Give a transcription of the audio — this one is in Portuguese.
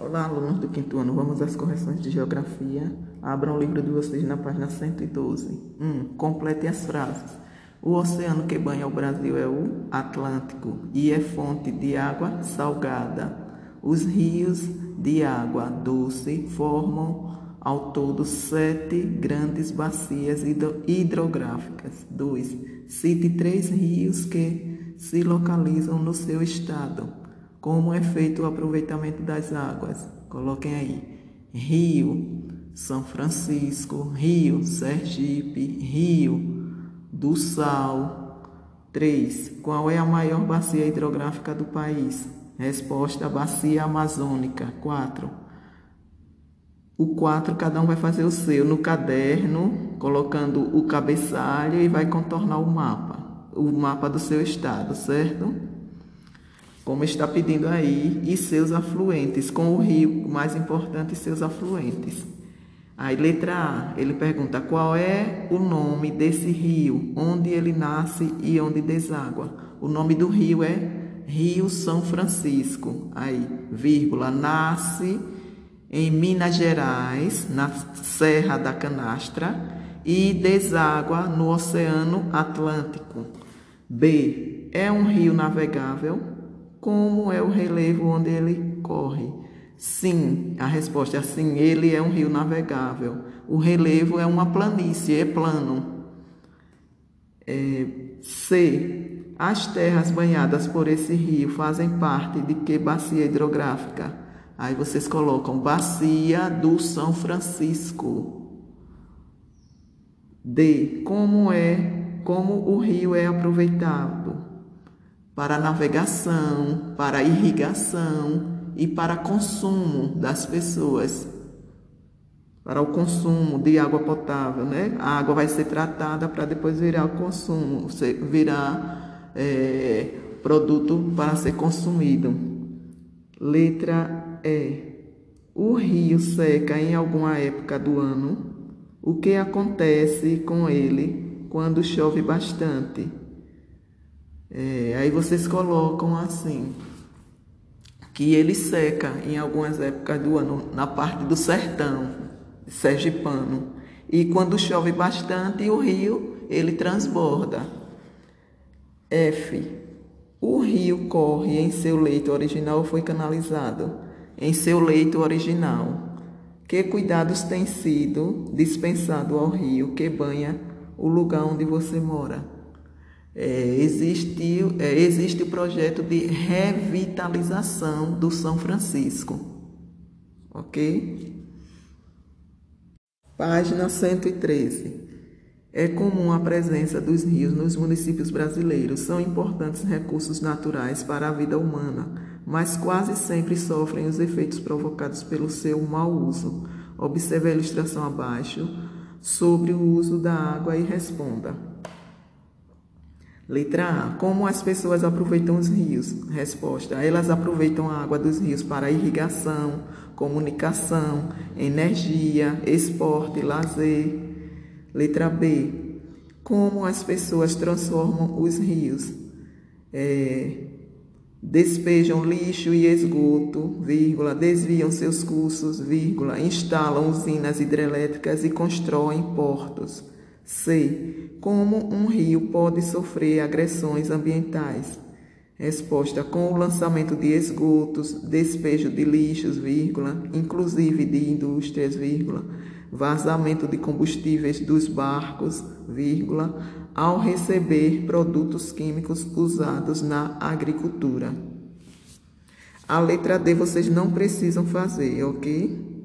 Olá, alunos do quinto ano. Vamos às correções de geografia. Abram o livro de vocês na página 112. 1. Um, complete as frases. O oceano que banha o Brasil é o Atlântico e é fonte de água salgada. Os rios de água doce formam ao todo sete grandes bacias hidrográficas. 2. Cite três rios que se localizam no seu estado. Como é feito o aproveitamento das águas? Coloquem aí. Rio São Francisco, Rio Sergipe, Rio do Sal. 3. Qual é a maior bacia hidrográfica do país? Resposta: Bacia Amazônica. 4. O 4, cada um vai fazer o seu no caderno, colocando o cabeçalho e vai contornar o mapa, o mapa do seu estado, certo? Como está pedindo aí, e seus afluentes, com o rio mais importante, seus afluentes. Aí, letra A, ele pergunta qual é o nome desse rio, onde ele nasce e onde deságua. O nome do rio é Rio São Francisco. Aí, vírgula, nasce em Minas Gerais, na Serra da Canastra, e deságua no Oceano Atlântico. B, é um rio navegável como é o relevo onde ele corre? Sim, a resposta é sim, ele é um rio navegável. O relevo é uma planície, é plano. É, C. As terras banhadas por esse rio fazem parte de que bacia hidrográfica? Aí vocês colocam Bacia do São Francisco. D. Como é, como o rio é aproveitado? Para navegação, para irrigação e para consumo das pessoas. Para o consumo de água potável, né? A água vai ser tratada para depois virar o consumo, virar é, produto para ser consumido. Letra E. O rio seca em alguma época do ano. O que acontece com ele quando chove bastante? É, aí vocês colocam assim, que ele seca em algumas épocas do ano, na parte do sertão sergipano. E quando chove bastante, o rio ele transborda. F. O rio corre em seu leito original ou foi canalizado? Em seu leito original. Que cuidados têm sido dispensados ao rio que banha o lugar onde você mora? É, existe, é, existe o projeto de revitalização do São Francisco. Ok? Página 113. É comum a presença dos rios nos municípios brasileiros. São importantes recursos naturais para a vida humana, mas quase sempre sofrem os efeitos provocados pelo seu mau uso. Observe a ilustração abaixo sobre o uso da água e responda. Letra A. Como as pessoas aproveitam os rios? Resposta. Elas aproveitam a água dos rios para irrigação, comunicação, energia, esporte, lazer. Letra B. Como as pessoas transformam os rios? É, despejam lixo e esgoto, vírgula, desviam seus cursos, vírgula, instalam usinas hidrelétricas e constroem portos. C. Como um rio pode sofrer agressões ambientais? Resposta: com o lançamento de esgotos, despejo de lixos, vírgula, inclusive de indústrias, vírgula, vazamento de combustíveis dos barcos, vírgula, ao receber produtos químicos usados na agricultura. A letra D vocês não precisam fazer, ok?